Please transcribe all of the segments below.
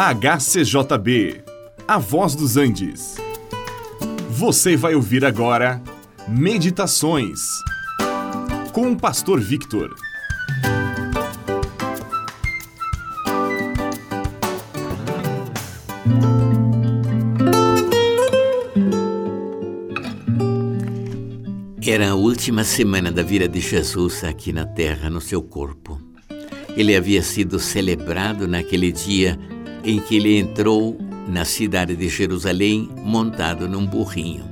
HCJB, A Voz dos Andes. Você vai ouvir agora Meditações com o Pastor Victor. Era a última semana da vida de Jesus aqui na terra, no seu corpo. Ele havia sido celebrado naquele dia em que ele entrou na cidade de Jerusalém montado num burrinho.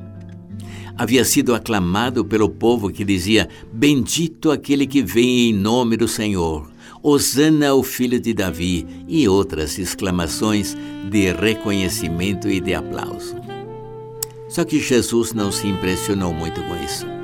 Havia sido aclamado pelo povo que dizia: Bendito aquele que vem em nome do Senhor, Hosana ao filho de Davi, e outras exclamações de reconhecimento e de aplauso. Só que Jesus não se impressionou muito com isso.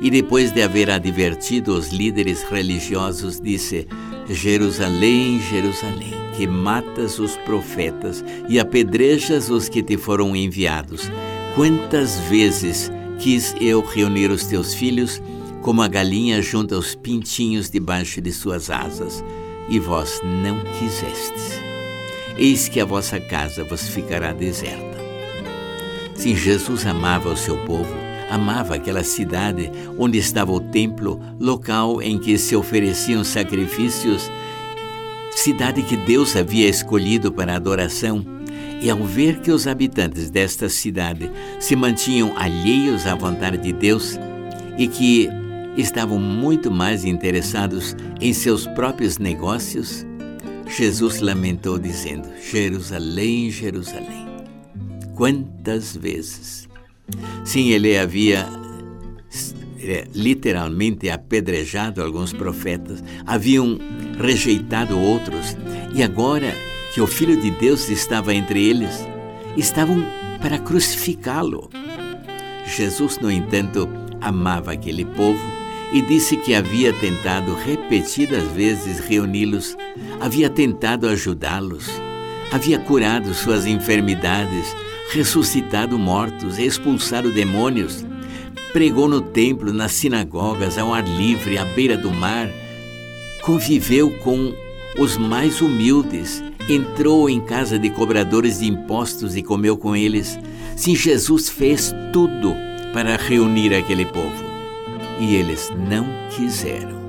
E depois de haver advertido os líderes religiosos, disse: Jerusalém, Jerusalém, que matas os profetas e apedrejas os que te foram enviados. Quantas vezes quis eu reunir os teus filhos, como a galinha junta os pintinhos debaixo de suas asas, e vós não quisestes. Eis que a vossa casa vos ficará deserta. Sim, Jesus amava o seu povo, amava aquela cidade onde estava o templo, local em que se ofereciam sacrifícios, cidade que Deus havia escolhido para adoração. E ao ver que os habitantes desta cidade se mantinham alheios à vontade de Deus e que estavam muito mais interessados em seus próprios negócios, Jesus lamentou, dizendo: Jerusalém, Jerusalém, quantas vezes Sim, ele havia é, literalmente apedrejado alguns profetas, haviam rejeitado outros, e agora que o Filho de Deus estava entre eles, estavam para crucificá-lo. Jesus, no entanto, amava aquele povo e disse que havia tentado repetidas vezes reuni-los, havia tentado ajudá-los, havia curado suas enfermidades, ressuscitado mortos, expulsado demônios, pregou no templo, nas sinagogas, ao ar livre, à beira do mar, conviveu com os mais humildes, entrou em casa de cobradores de impostos e comeu com eles. Sim, Jesus fez tudo para reunir aquele povo e eles não quiseram.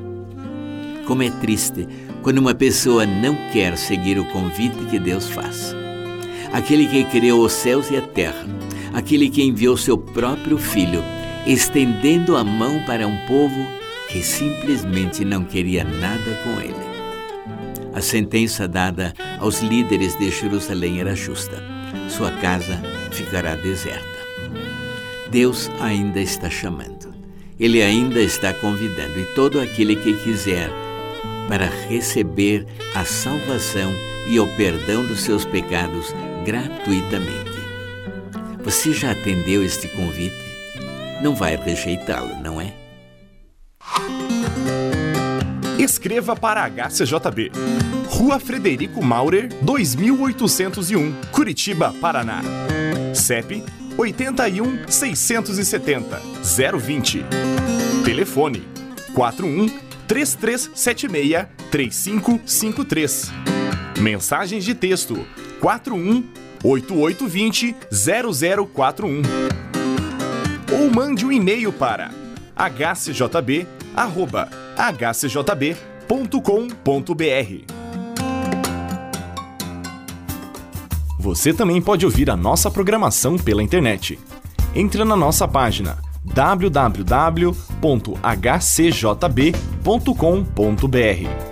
Como é triste quando uma pessoa não quer seguir o convite que Deus faz aquele que criou os céus e a terra, aquele que enviou seu próprio Filho, estendendo a mão para um povo que simplesmente não queria nada com ele. A sentença dada aos líderes de Jerusalém era justa: sua casa ficará deserta. Deus ainda está chamando, Ele ainda está convidando, e todo aquele que quiser para receber a salvação e o perdão dos seus pecados gratuitamente. Você já atendeu este convite? Não vai rejeitá-lo, não é? Escreva para HCJB. Rua Frederico Maurer, 2801, Curitiba, Paraná. CEP 81 670 020. Telefone 41 3376 3553. Mensagens de texto 41 8820 0041. Ou mande um e-mail para hcjb@hcjb.com.br. Você também pode ouvir a nossa programação pela internet. Entre na nossa página www.hcjb.com.br www.cafeinacultura.com.br.